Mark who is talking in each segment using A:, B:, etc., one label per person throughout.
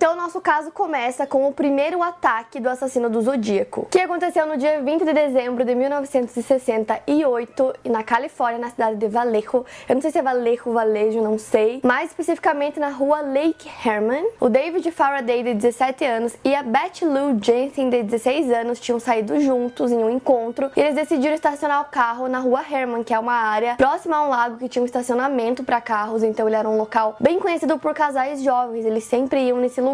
A: Então, nosso caso começa com o primeiro ataque do assassino do Zodíaco, que aconteceu no dia 20 de dezembro de 1968 na Califórnia, na cidade de Vallejo. Eu não sei se é Vallejo, Valejo, não sei. Mais especificamente na rua Lake Herman. O David Faraday, de 17 anos, e a Betty Lou Jensen, de 16 anos, tinham saído juntos em um encontro e eles decidiram estacionar o carro na rua Herman, que é uma área próxima a um lago que tinha um estacionamento para carros, então ele era um local bem conhecido por casais jovens. Eles sempre iam nesse lugar.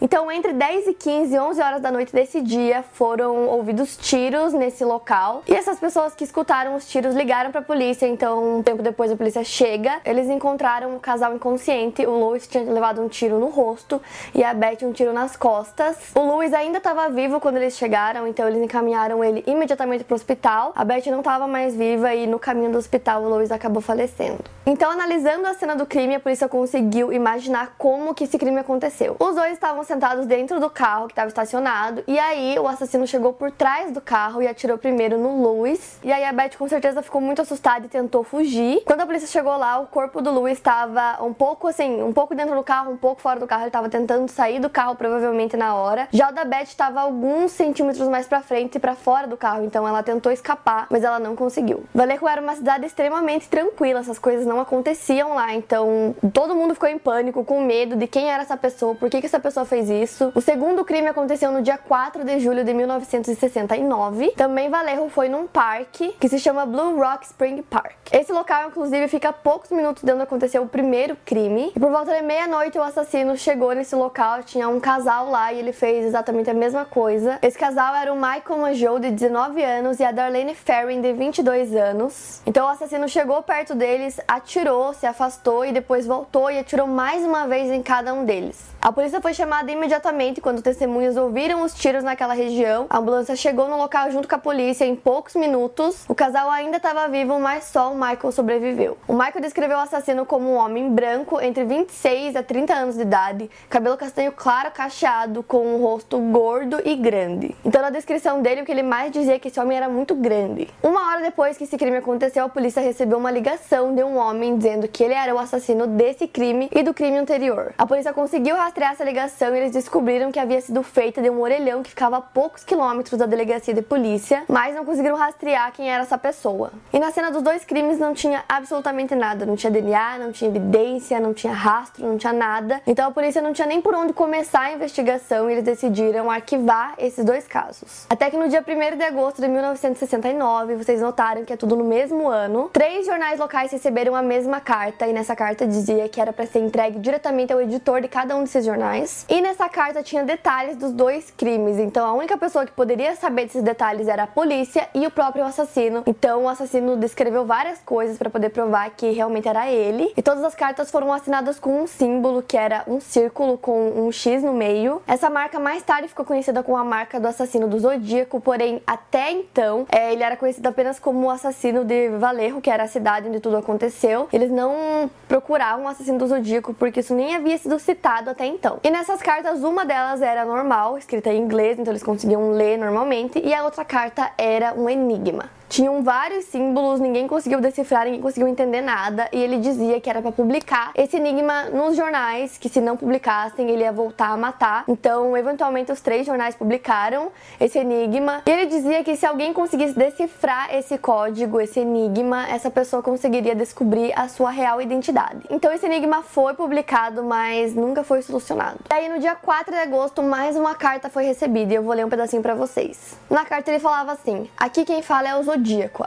A: Então, entre 10 e 15, 11 horas da noite desse dia, foram ouvidos tiros nesse local. E essas pessoas que escutaram os tiros ligaram para a polícia. Então, um tempo depois a polícia chega. Eles encontraram o um casal inconsciente. O Louis tinha levado um tiro no rosto e a Beth um tiro nas costas. O Louis ainda estava vivo quando eles chegaram, então eles encaminharam ele imediatamente para o hospital. A Beth não estava mais viva e no caminho do hospital o Louis acabou falecendo. Então, analisando a cena do crime, a polícia conseguiu imaginar como que esse crime aconteceu. Os dois estavam sentados dentro do carro que estava estacionado, e aí o assassino chegou por trás do carro e atirou primeiro no Louis. E aí a Beth com certeza ficou muito assustada e tentou fugir. Quando a polícia chegou lá, o corpo do Louis estava um pouco assim, um pouco dentro do carro, um pouco fora do carro. Ele estava tentando sair do carro provavelmente na hora. Já o da Beth estava alguns centímetros mais para frente e para fora do carro, então ela tentou escapar, mas ela não conseguiu. Vallejo era uma cidade extremamente tranquila, essas coisas não aconteciam lá, então todo mundo ficou em pânico, com medo de quem era essa pessoa, por que, essa pessoa fez isso. O segundo crime aconteceu no dia 4 de julho de 1969. Também Vallejo foi num parque que se chama Blue Rock Spring Park. Esse local, inclusive, fica a poucos minutos de onde aconteceu o primeiro crime. E por volta de meia-noite, o assassino chegou nesse local, tinha um casal lá e ele fez exatamente a mesma coisa. Esse casal era o Michael Majou, de 19 anos, e a Darlene Ferrin, de 22 anos. Então o assassino chegou perto deles, atirou, se afastou e depois voltou e atirou mais uma vez em cada um deles. A polícia foi chamada imediatamente quando testemunhas ouviram os tiros naquela região. A ambulância chegou no local junto com a polícia em poucos minutos. O casal ainda estava vivo, mas só o Michael sobreviveu. O Michael descreveu o assassino como um homem branco entre 26 a 30 anos de idade, cabelo castanho claro cacheado, com um rosto gordo e grande. Então, na descrição dele, o que ele mais dizia é que esse homem era muito grande. Uma hora depois que esse crime aconteceu, a polícia recebeu uma ligação de um homem dizendo que ele era o assassino desse crime e do crime anterior. A polícia conseguiu rastrear essa ligação eles descobriram que havia sido feita de um orelhão que ficava a poucos quilômetros da delegacia de polícia, mas não conseguiram rastrear quem era essa pessoa. E na cena dos dois crimes não tinha absolutamente nada, não tinha DNA, não tinha evidência, não tinha rastro, não tinha nada. Então a polícia não tinha nem por onde começar a investigação e eles decidiram arquivar esses dois casos. Até que no dia 1 de agosto de 1969, vocês notaram que é tudo no mesmo ano, três jornais locais receberam a mesma carta e nessa carta dizia que era para ser entregue diretamente ao editor de cada um desses jornais. E nessa carta tinha detalhes dos dois crimes, então a única pessoa que poderia saber desses detalhes era a polícia e o próprio assassino. Então o assassino descreveu várias coisas para poder provar que realmente era ele. E todas as cartas foram assinadas com um símbolo que era um círculo com um X no meio. Essa marca mais tarde ficou conhecida como a marca do assassino do Zodíaco, porém até então é, ele era conhecido apenas como o assassino de Valerro, que era a cidade onde tudo aconteceu. Eles não procuravam o assassino do Zodíaco porque isso nem havia sido citado até então. E nessas cartas, uma delas era normal, escrita em inglês, então eles conseguiam ler normalmente, e a outra carta era um enigma. Tinham vários símbolos, ninguém conseguiu decifrar, ninguém conseguiu entender nada, e ele dizia que era para publicar esse enigma nos jornais, que se não publicassem ele ia voltar a matar. Então, eventualmente os três jornais publicaram esse enigma, e ele dizia que se alguém conseguisse decifrar esse código, esse enigma, essa pessoa conseguiria descobrir a sua real identidade. Então, esse enigma foi publicado, mas nunca foi solucionado. E aí, no dia 4 de agosto, mais uma carta foi recebida, e eu vou ler um pedacinho para vocês. Na carta ele falava assim: "Aqui quem fala é o zodíaco.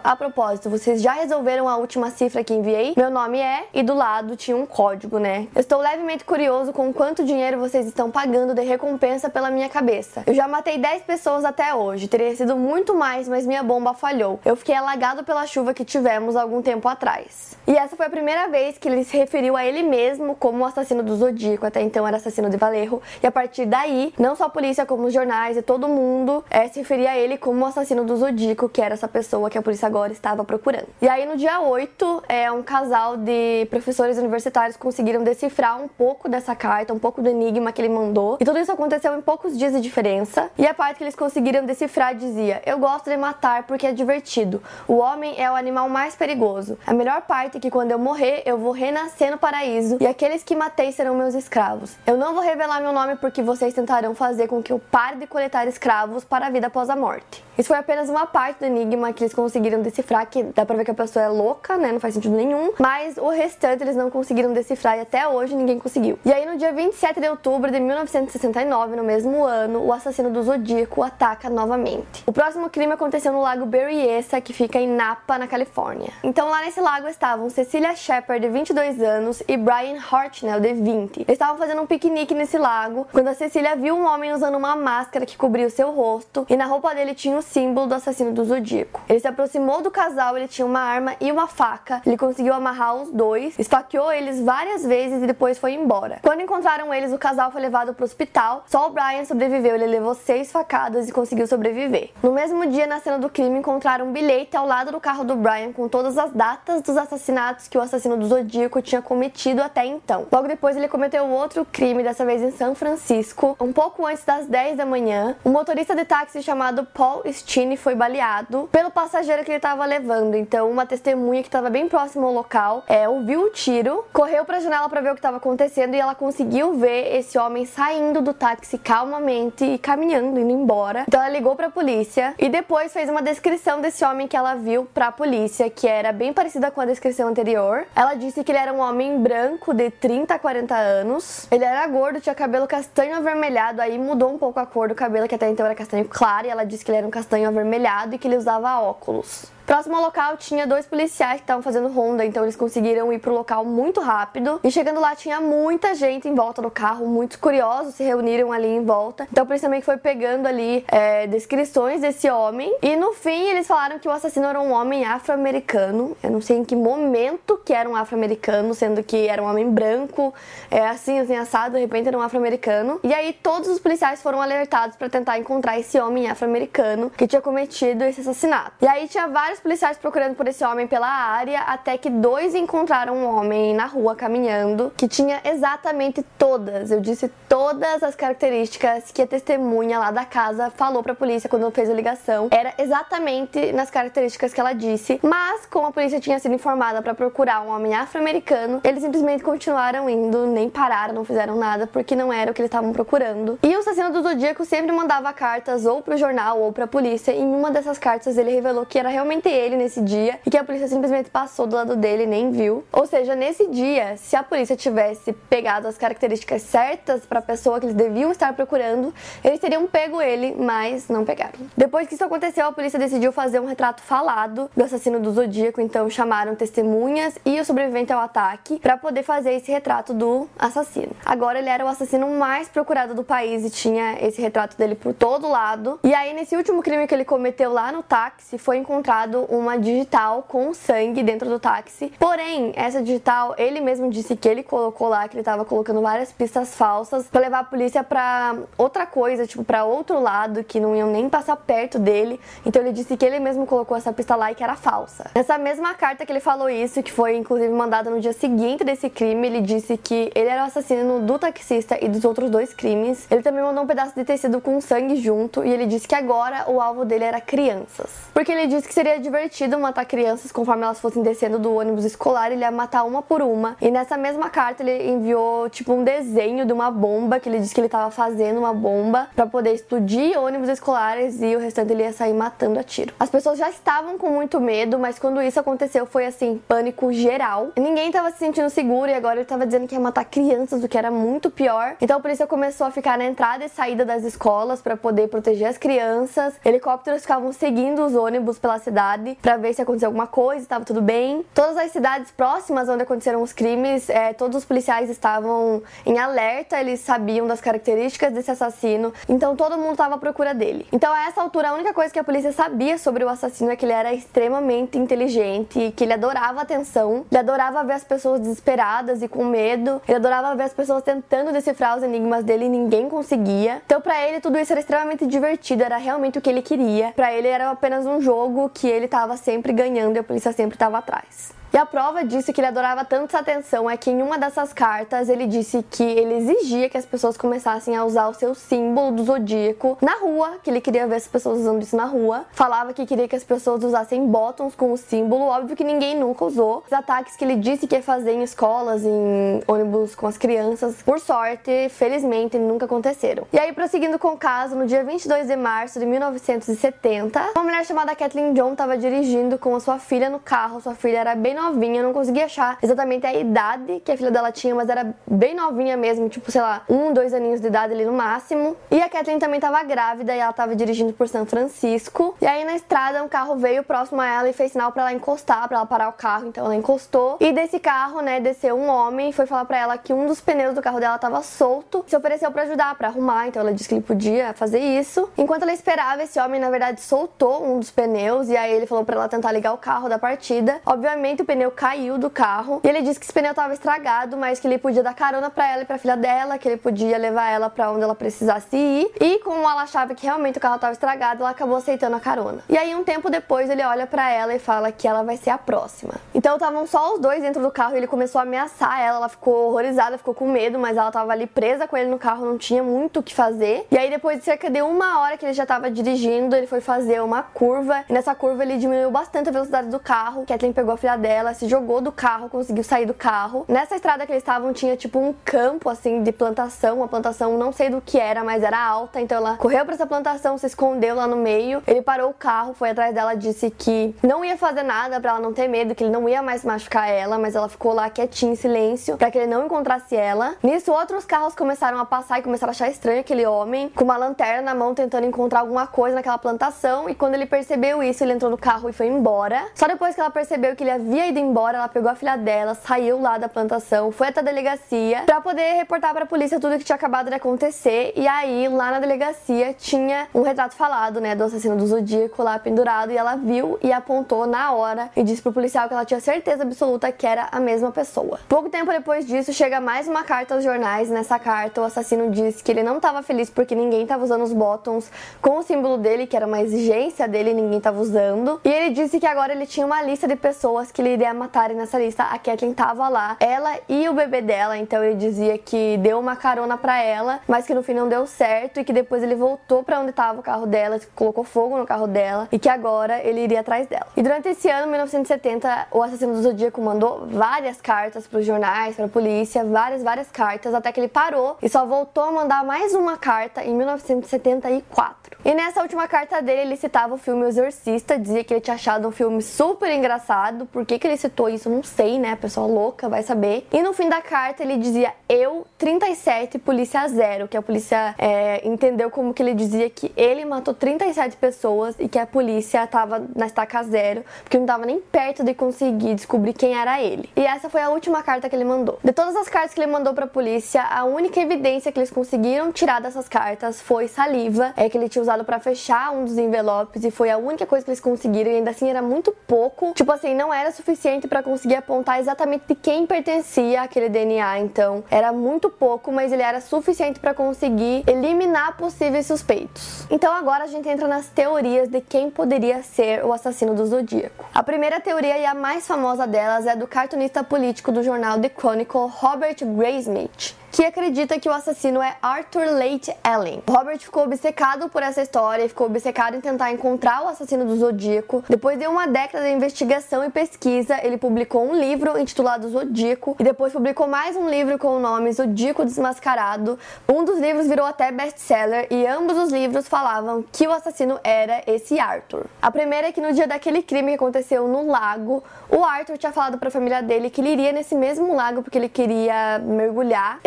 A: A propósito, vocês já resolveram a última cifra que enviei? Meu nome é e do lado tinha um código, né? Eu estou levemente curioso com quanto dinheiro vocês estão pagando de recompensa pela minha cabeça. Eu já matei 10 pessoas até hoje, teria sido muito mais, mas minha bomba falhou. Eu fiquei alagado pela chuva que tivemos algum tempo atrás. E essa foi a primeira vez que ele se referiu a ele mesmo como o assassino do Zodíaco, até então era assassino de Valerro, e a partir daí, não só a polícia, como os jornais e todo mundo é, se referia a ele como o assassino do Zodíaco, que era essa pessoa que a polícia agora estava procurando. E aí no dia 8, é, um casal de professores universitários conseguiram decifrar um pouco dessa carta, um pouco do enigma que ele mandou, e tudo isso aconteceu em poucos dias de diferença, e a parte que eles conseguiram decifrar dizia: Eu gosto de matar porque é divertido. O homem é o animal mais perigoso. A melhor parte é que quando eu morrer, eu vou renascer no paraíso e aqueles que matei serão meus escravos. Eu não vou revelar meu nome porque vocês tentarão fazer com que eu pare de coletar escravos para a vida após a morte. Isso foi apenas uma parte do enigma que eles conseguiram decifrar, que dá pra ver que a pessoa é louca, né? Não faz sentido nenhum. Mas o restante eles não conseguiram decifrar e até hoje ninguém conseguiu. E aí no dia 27 de outubro de 1969, no mesmo ano, o assassino do Zodíaco ataca novamente. O próximo crime aconteceu no lago Berryessa, que fica em Napa, na Califórnia. Então lá nesse lago estavam Cecilia Shepard, de 22 anos, e Brian Hartnell, de 20. Eles estavam fazendo um piquenique nesse lago quando a Cecília viu um homem usando uma máscara que cobria o seu rosto e na roupa dele tinha o símbolo do assassino do Zodíaco. Ele se aproximou do casal, ele tinha uma arma e uma faca. Ele conseguiu amarrar os dois, esfaqueou eles várias vezes e depois foi embora. Quando encontraram eles, o casal foi levado para o hospital. Só o Brian sobreviveu, ele levou seis facadas e conseguiu sobreviver. No mesmo dia, na cena do crime, encontraram um bilhete ao lado do carro do Brian com todas as datas dos assassinatos que o assassino do Zodíaco tinha cometido até então. Logo depois, ele cometeu outro crime, dessa vez em São Francisco, um pouco antes das 10 da manhã. Um motorista de táxi chamado Paul Stine foi baleado pelo passageiro que ele estava levando. Então, uma testemunha que estava bem próxima ao local é, ouviu o tiro, correu para a janela para ver o que estava acontecendo e ela conseguiu ver esse homem saindo do táxi calmamente e caminhando, indo embora. Então, ela ligou para a polícia e depois fez uma descrição desse homem que ela viu para a polícia, que era bem parecida com a descrição anterior. Ela disse que ele era um homem branco de 30 a 40 anos. Ele era gordo, tinha cabelo castanho avermelhado, aí mudou um pouco a cor do cabelo, que até então era castanho claro, e ela disse que ele era um castanho avermelhado e que ele usava óculos. Próximo ao local tinha dois policiais que estavam fazendo ronda, então eles conseguiram ir pro local muito rápido. E chegando lá tinha muita gente em volta do carro, muitos curiosos se reuniram ali em volta. Então a polícia também foi pegando ali é, descrições desse homem. E no fim eles falaram que o assassino era um homem afro-americano. Eu não sei em que momento que era um afro-americano, sendo que era um homem branco, é, assim, assim, assado, de repente era um afro-americano. E aí todos os policiais foram alertados para tentar encontrar esse homem afro-americano que tinha cometido esse assassinato. E aí tinha vários policiais procurando por esse homem pela área, até que dois encontraram um homem na rua caminhando que tinha exatamente todas, eu disse todas as características que a testemunha lá da casa falou pra polícia quando fez a ligação. Era exatamente nas características que ela disse, mas como a polícia tinha sido informada para procurar um homem afro-americano, eles simplesmente continuaram indo, nem pararam, não fizeram nada, porque não era o que eles estavam procurando. E o assassino do Zodíaco sempre mandava cartas ou pro jornal ou pra polícia, e em uma dessas cartas ele revelou que era realmente ele nesse dia e que a polícia simplesmente passou do lado dele e nem viu. Ou seja, nesse dia, se a polícia tivesse pegado as características certas para a pessoa que eles deviam estar procurando, eles teriam pego ele, mas não pegaram. Depois que isso aconteceu, a polícia decidiu fazer um retrato falado do assassino do Zodíaco, então chamaram testemunhas e o sobrevivente ao ataque para poder fazer esse retrato do assassino. Agora ele era o assassino mais procurado do país e tinha esse retrato dele por todo lado. E aí nesse último crime que ele cometeu lá no táxi, foi encontrado uma digital com sangue dentro do táxi. Porém, essa digital, ele mesmo disse que ele colocou lá, que ele tava colocando várias pistas falsas para levar a polícia para outra coisa, tipo, para outro lado, que não iam nem passar perto dele. Então ele disse que ele mesmo colocou essa pista lá e que era falsa. Nessa mesma carta que ele falou isso, que foi inclusive mandada no dia seguinte desse crime, ele disse que ele era o assassino do taxista e dos outros dois crimes. Ele também mandou um pedaço de tecido com sangue junto e ele disse que agora o alvo dele era crianças. Porque ele disse que seria divertido matar crianças conforme elas fossem descendo do ônibus escolar, ele ia matar uma por uma. E nessa mesma carta ele enviou tipo um desenho de uma bomba que ele disse que ele estava fazendo uma bomba para poder explodir ônibus escolares e o restante ele ia sair matando a tiro. As pessoas já estavam com muito medo, mas quando isso aconteceu foi assim, pânico geral. Ninguém estava se sentindo seguro e agora ele estava dizendo que ia matar crianças, o que era muito pior. Então a polícia começou a ficar na entrada e saída das escolas para poder proteger as crianças. Helicópteros ficavam seguindo os ônibus pela cidade cidade para ver se aconteceu alguma coisa, estava tudo bem. Todas as cidades próximas onde aconteceram os crimes, é, todos os policiais estavam em alerta, eles sabiam das características desse assassino, então todo mundo estava à procura dele. Então a essa altura a única coisa que a polícia sabia sobre o assassino é que ele era extremamente inteligente, que ele adorava atenção, ele adorava ver as pessoas desesperadas e com medo, ele adorava ver as pessoas tentando decifrar os enigmas dele e ninguém conseguia. Então para ele tudo isso era extremamente divertido, era realmente o que ele queria. Para ele era apenas um jogo que ele estava sempre ganhando e a polícia sempre estava atrás. E a prova disso que ele adorava tanto essa atenção é que em uma dessas cartas ele disse que ele exigia que as pessoas começassem a usar o seu símbolo do zodíaco na rua, que ele queria ver as pessoas usando isso na rua. Falava que queria que as pessoas usassem bottoms com o símbolo, óbvio que ninguém nunca usou. Os ataques que ele disse que ia fazer em escolas, em ônibus com as crianças, por sorte, felizmente, nunca aconteceram. E aí, prosseguindo com o caso, no dia 22 de março de 1970, uma mulher chamada Kathleen John estava dirigindo com a sua filha no carro. Sua filha era bem novinha, eu não consegui achar exatamente a idade que a filha dela tinha, mas era bem novinha mesmo, tipo, sei lá, um, dois aninhos de idade ali no máximo. E a Kathleen também estava grávida e ela estava dirigindo por São Francisco. E aí na estrada um carro veio próximo a ela e fez sinal para ela encostar, para ela parar o carro. Então ela encostou. E desse carro, né, desceu um homem e foi falar para ela que um dos pneus do carro dela estava solto. Se ofereceu para ajudar, para arrumar. Então ela disse que ele podia fazer isso. Enquanto ela esperava, esse homem na verdade soltou um dos pneus e aí ele falou para ela tentar ligar o carro da partida. Obviamente o pneu caiu do carro e ele disse que esse pneu estava estragado, mas que ele podia dar carona para ela e para filha dela, que ele podia levar ela para onde ela precisasse ir. E como ela achava que realmente o carro estava estragado, ela acabou aceitando a carona. E aí um tempo depois ele olha para ela e fala que ela vai ser a próxima. Então estavam só os dois dentro do carro e ele começou a ameaçar ela, ela ficou horrorizada, ficou com medo, mas ela estava ali presa com ele no carro, não tinha muito o que fazer. E aí depois de cerca de uma hora que ele já estava dirigindo, ele foi fazer uma curva e nessa curva ele diminuiu bastante a velocidade do carro. Kathleen pegou a filha dela, se jogou do carro, conseguiu sair do carro. Nessa estrada que eles estavam tinha tipo um campo assim de plantação, uma plantação não sei do que era, mas era alta, então ela correu para essa plantação, se escondeu lá no meio. Ele parou o carro, foi atrás dela, disse que não ia fazer nada para ela não ter medo, que ele não ia mais machucar ela, mas ela ficou lá quietinha em silêncio para que ele não encontrasse ela. Nisso outros carros começaram a passar e começaram a achar estranho aquele homem com uma lanterna na mão tentando encontrar alguma coisa naquela plantação e quando ele percebeu isso, ele entrou no carro e foi embora. Só depois que ela percebeu que ele havia ido embora, ela pegou a filha dela, saiu lá da plantação, foi até a delegacia para poder reportar para a polícia tudo que tinha acabado de acontecer. E aí, lá na delegacia, tinha um retrato falado, né, do assassino do Zodíaco lá pendurado e ela viu e apontou na hora e disse pro policial que ela tinha certeza absoluta que era a mesma pessoa. Pouco tempo depois disso, chega mais uma carta aos jornais. Nessa carta, o assassino diz que ele não estava feliz porque ninguém estava usando os bottoms com o símbolo dele, que era uma exigência dele, ninguém estava usando. E ele disse que agora ele tinha uma lista de pessoas que ele iria matar e nessa lista a Kathleen tava lá, ela e o bebê dela, então ele dizia que deu uma carona para ela, mas que no fim não deu certo e que depois ele voltou para onde tava o carro dela, colocou fogo no carro dela e que agora ele iria atrás dela. E durante esse ano, 1970, o assassino do Zodíaco mandou várias cartas para os jornais, para a polícia, várias, várias cartas, até que ele parou e só voltou a mandar mais uma carta em 1974. E nessa última carta dele, ele citava o filme Exorcista, dizia que ele tinha achado um filme super engraçado. Por que, ele citou isso? Não sei, né? Pessoa louca vai saber. E no fim da carta ele dizia eu 37 polícia zero, que a polícia é, entendeu como que ele dizia que ele matou 37 pessoas e que a polícia tava na estaca zero, porque não tava nem perto de conseguir descobrir quem era ele. E essa foi a última carta que ele mandou. De todas as cartas que ele mandou para a polícia, a única evidência que eles conseguiram tirar dessas cartas foi saliva, é que ele tinha usado para fechar um dos envelopes e foi a única coisa que eles conseguiram e ainda assim era muito pouco. Tipo assim, não era suficiente para conseguir apontar exatamente de quem pertencia aquele DNA, então era muito pouco, mas ele era suficiente para conseguir eliminar possíveis suspeitos. Então agora a gente entra nas teorias de quem poderia ser o assassino do Zodíaco. A primeira teoria e a mais famosa delas é do cartunista político do jornal The Chronicle, Robert Graysmith que acredita que o assassino é Arthur Late Allen. Robert ficou obcecado por essa história e ficou obcecado em tentar encontrar o assassino do Zodíaco. Depois de uma década de investigação e pesquisa, ele publicou um livro intitulado Zodíaco e depois publicou mais um livro com o nome Zodíaco Desmascarado. Um dos livros virou até best-seller e ambos os livros falavam que o assassino era esse Arthur. A primeira é que no dia daquele crime que aconteceu no lago, o Arthur tinha falado para a família dele que ele iria nesse mesmo lago porque ele queria mergulhar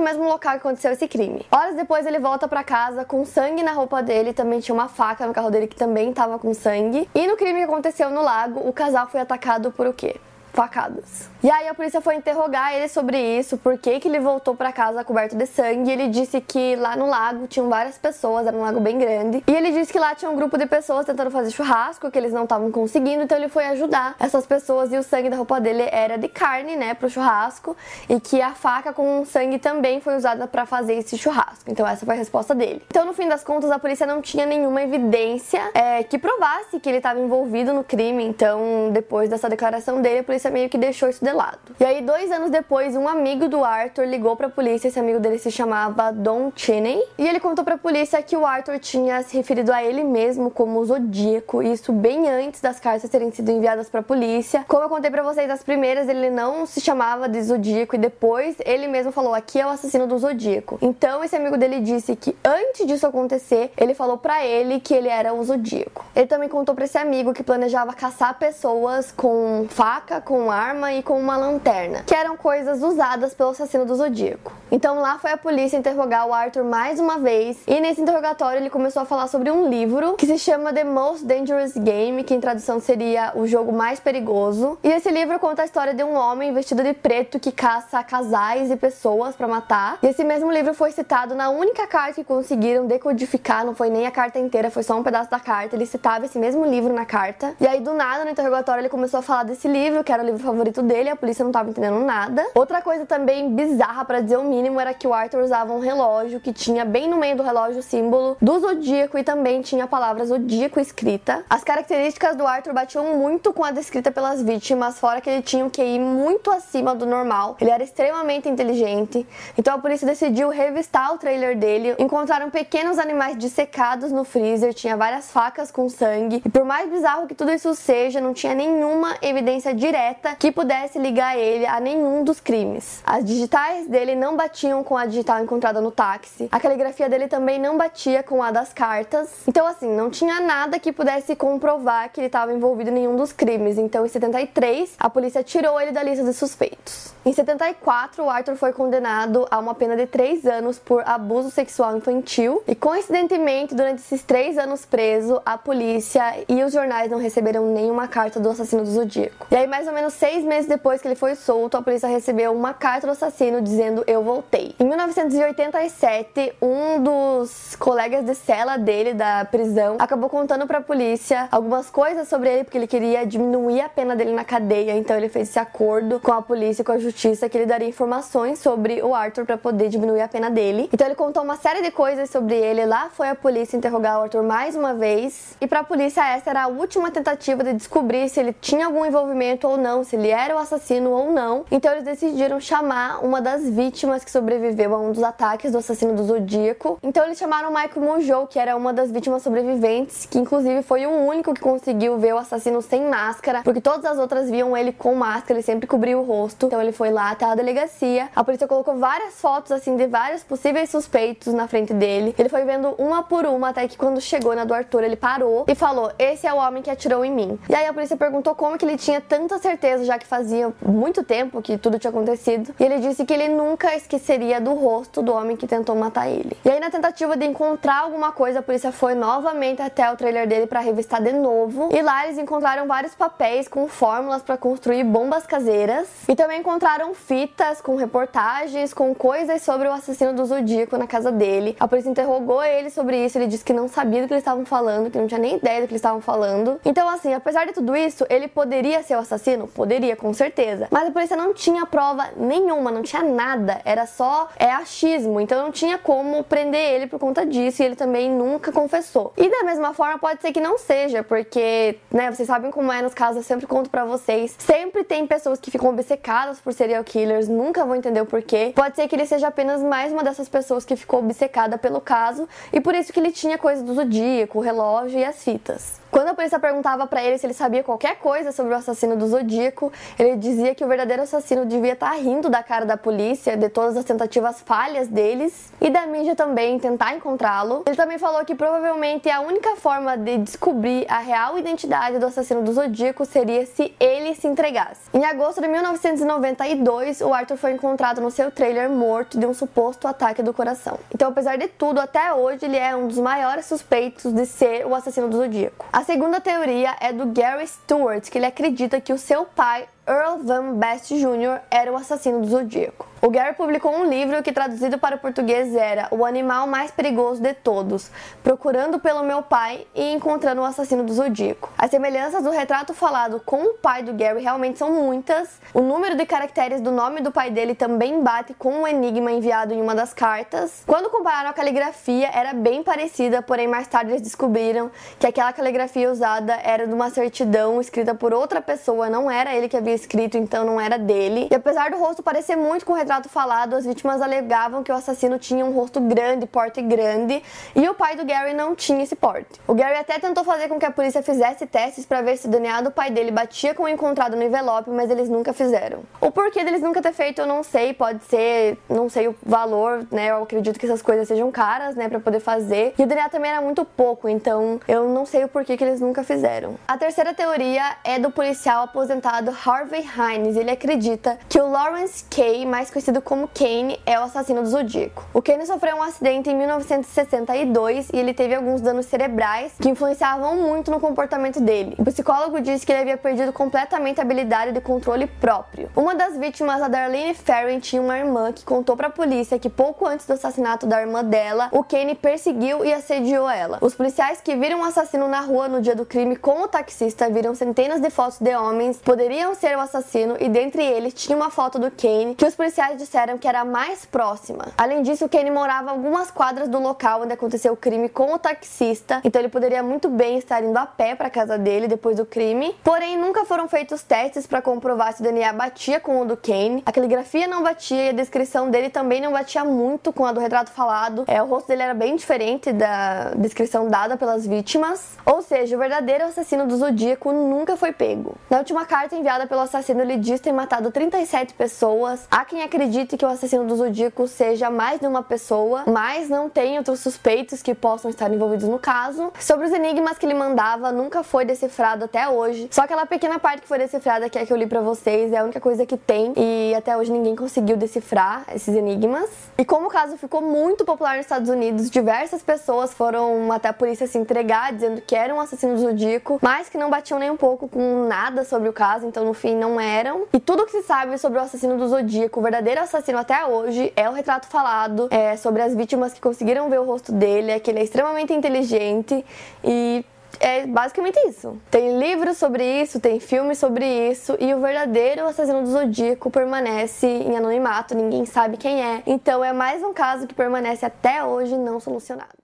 A: o mesmo local que aconteceu esse crime. Horas depois ele volta para casa com sangue na roupa dele, também tinha uma faca no carro dele que também tava com sangue. E no crime que aconteceu no lago, o casal foi atacado por o quê? Facadas. E aí a polícia foi interrogar ele sobre isso, por que, ele voltou para casa coberto de sangue. Ele disse que lá no lago tinham várias pessoas, era um lago bem grande. E ele disse que lá tinha um grupo de pessoas tentando fazer churrasco, que eles não estavam conseguindo, então ele foi ajudar essas pessoas e o sangue da roupa dele era de carne, né, pro churrasco, e que a faca com sangue também foi usada para fazer esse churrasco. Então essa foi a resposta dele. Então no fim das contas a polícia não tinha nenhuma evidência é, que provasse que ele estava envolvido no crime. Então depois dessa declaração dele a polícia polícia meio que deixou isso de lado. E aí, dois anos depois, um amigo do Arthur ligou pra polícia. Esse amigo dele se chamava Don Cheney. E ele contou pra polícia que o Arthur tinha se referido a ele mesmo como Zodíaco. Isso bem antes das cartas terem sido enviadas pra polícia. Como eu contei pra vocês, as primeiras ele não se chamava de Zodíaco. E depois ele mesmo falou: aqui é o assassino do Zodíaco. Então, esse amigo dele disse que antes disso acontecer, ele falou pra ele que ele era o Zodíaco. Ele também contou pra esse amigo que planejava caçar pessoas com faca, com com arma e com uma lanterna, que eram coisas usadas pelo assassino do Zodíaco. Então lá foi a polícia interrogar o Arthur mais uma vez, e nesse interrogatório ele começou a falar sobre um livro que se chama The Most Dangerous Game, que em tradução seria O Jogo Mais Perigoso. E esse livro conta a história de um homem vestido de preto que caça casais e pessoas para matar. E esse mesmo livro foi citado na única carta que conseguiram decodificar, não foi nem a carta inteira, foi só um pedaço da carta. Ele citava esse mesmo livro na carta. E aí do nada no interrogatório ele começou a falar desse livro, que era o livro favorito dele, a polícia não tava entendendo nada. Outra coisa também bizarra, para dizer o mínimo, era que o Arthur usava um relógio que tinha bem no meio do relógio o símbolo do zodíaco e também tinha a palavra zodíaco escrita. As características do Arthur batiam muito com a descrita pelas vítimas, fora que ele tinha um QI muito acima do normal. Ele era extremamente inteligente. Então a polícia decidiu revistar o trailer dele. Encontraram pequenos animais dissecados no freezer, tinha várias facas com sangue. E por mais bizarro que tudo isso seja, não tinha nenhuma evidência direta que pudesse ligar ele a nenhum dos crimes. As digitais dele não batiam com a digital encontrada no táxi. A caligrafia dele também não batia com a das cartas. Então, assim, não tinha nada que pudesse comprovar que ele estava envolvido em nenhum dos crimes. Então, em 73, a polícia tirou ele da lista de suspeitos. Em 74, o Arthur foi condenado a uma pena de 3 anos por abuso sexual infantil. E, coincidentemente, durante esses 3 anos preso, a polícia e os jornais não receberam nenhuma carta do assassino do Zodíaco. E aí, mais ou menos menos seis meses depois que ele foi solto, a polícia recebeu uma carta do assassino dizendo eu voltei. Em 1987, um dos colegas de cela dele da prisão acabou contando para a polícia algumas coisas sobre ele porque ele queria diminuir a pena dele na cadeia. Então ele fez esse acordo com a polícia e com a justiça que ele daria informações sobre o Arthur para poder diminuir a pena dele. Então ele contou uma série de coisas sobre ele. Lá foi a polícia interrogar o Arthur mais uma vez. E para a polícia essa era a última tentativa de descobrir se ele tinha algum envolvimento ou não não, se ele era o assassino ou não. Então eles decidiram chamar uma das vítimas que sobreviveu a um dos ataques do assassino do Zodíaco. Então eles chamaram Michael Monjou, que era uma das vítimas sobreviventes, que inclusive foi o único que conseguiu ver o assassino sem máscara, porque todas as outras viam ele com máscara, ele sempre cobria o rosto. Então ele foi lá até a delegacia. A polícia colocou várias fotos assim de vários possíveis suspeitos na frente dele. Ele foi vendo uma por uma até que quando chegou na do Arthur, ele parou e falou: "Esse é o homem que atirou em mim". E aí a polícia perguntou como que ele tinha tanta certeza certeza, já que fazia muito tempo que tudo tinha acontecido. E ele disse que ele nunca esqueceria do rosto do homem que tentou matar ele. E aí, na tentativa de encontrar alguma coisa, a polícia foi novamente até o trailer dele para revistar de novo. E lá eles encontraram vários papéis com fórmulas para construir bombas caseiras. E também encontraram fitas com reportagens, com coisas sobre o assassino do Zodíaco na casa dele. A polícia interrogou ele sobre isso. Ele disse que não sabia do que eles estavam falando, que não tinha nem ideia do que eles estavam falando. Então, assim, apesar de tudo isso, ele poderia ser o assassino? Poderia, com certeza. Mas a polícia não tinha prova nenhuma, não tinha nada. Era só é achismo. Então não tinha como prender ele por conta disso. E ele também nunca confessou. E da mesma forma, pode ser que não seja, porque, né, vocês sabem como é nos casos, eu sempre conto para vocês. Sempre tem pessoas que ficam obcecadas por serial killers, nunca vão entender o porquê. Pode ser que ele seja apenas mais uma dessas pessoas que ficou obcecada pelo caso. E por isso que ele tinha coisa do zodíaco, o relógio e as fitas. Quando a polícia perguntava para ele se ele sabia qualquer coisa sobre o assassino do Zodíaco, ele dizia que o verdadeiro assassino devia estar tá rindo da cara da polícia, de todas as tentativas falhas deles e da mídia também tentar encontrá-lo. Ele também falou que provavelmente a única forma de descobrir a real identidade do assassino do Zodíaco seria se ele se entregasse. Em agosto de 1992, o Arthur foi encontrado no seu trailer morto de um suposto ataque do coração. Então, apesar de tudo, até hoje ele é um dos maiores suspeitos de ser o assassino do Zodíaco. A segunda teoria é do Gary Stewart, que ele acredita que o seu pai Earl Van Best Jr. era o assassino do Zodíaco. O Gary publicou um livro que, traduzido para o português, era O Animal Mais Perigoso de Todos, procurando pelo meu pai e encontrando o assassino do Zodíaco. As semelhanças do retrato falado com o pai do Gary realmente são muitas. O número de caracteres do nome do pai dele também bate com o enigma enviado em uma das cartas. Quando compararam a caligrafia, era bem parecida, porém mais tarde eles descobriram que aquela caligrafia usada era de uma certidão escrita por outra pessoa, não era ele que havia escrito, então não era dele. E apesar do rosto parecer muito com o retrato falado, as vítimas alegavam que o assassino tinha um rosto grande, porte grande, e o pai do Gary não tinha esse porte. O Gary até tentou fazer com que a polícia fizesse testes para ver se o DNA do pai dele batia com o encontrado no envelope, mas eles nunca fizeram. O porquê deles nunca ter feito eu não sei, pode ser, não sei o valor, né? Eu acredito que essas coisas sejam caras, né, para poder fazer. E o DNA também era muito pouco, então eu não sei o porquê que eles nunca fizeram. A terceira teoria é do policial aposentado Harvey Hines. Ele acredita que o Lawrence Kay, mais conhecido conhecido como Kane, é o assassino do Zodíaco. O Kane sofreu um acidente em 1962 e ele teve alguns danos cerebrais que influenciavam muito no comportamento dele. O psicólogo disse que ele havia perdido completamente a habilidade de controle próprio. Uma das vítimas, a Darlene Ferrin, tinha uma irmã que contou para a polícia que pouco antes do assassinato da irmã dela, o Kane perseguiu e assediou ela. Os policiais que viram o assassino na rua no dia do crime com o taxista viram centenas de fotos de homens poderiam ser o assassino e dentre eles tinha uma foto do Kane que os policiais disseram que era a mais próxima. Além disso, Kenny morava algumas quadras do local onde aconteceu o crime com o taxista, então ele poderia muito bem estar indo a pé para casa dele depois do crime. Porém, nunca foram feitos testes para comprovar se o DNA batia com o do Kane. A caligrafia não batia e a descrição dele também não batia muito com a do retrato falado. É, o rosto dele era bem diferente da descrição dada pelas vítimas. Ou seja, o verdadeiro assassino do Zodíaco nunca foi pego. Na última carta enviada pelo assassino, ele diz ter matado 37 pessoas. Há quem acredite que o assassino do Zodíaco seja mais de uma pessoa, mas não tem outros suspeitos que possam estar envolvidos no caso. Sobre os enigmas que ele mandava, nunca foi decifrado até hoje. Só aquela pequena parte que foi decifrada que é que eu li para vocês é a única coisa que tem e até hoje ninguém conseguiu decifrar esses enigmas. E como o caso ficou muito popular nos Estados Unidos, diversas pessoas foram até a polícia se entregar dizendo que eram um assassino do Zodíaco, mas que não batiam nem um pouco com nada sobre o caso, então no fim não eram. E tudo que se sabe sobre o assassino do Zodíaco, o verdadeiro assassino até hoje é o retrato falado é, sobre as vítimas que conseguiram ver o rosto dele, é que ele é extremamente inteligente e é basicamente isso. Tem livros sobre isso, tem filmes sobre isso, e o verdadeiro assassino do Zodíaco permanece em anonimato, ninguém sabe quem é. Então é mais um caso que permanece até hoje não solucionado.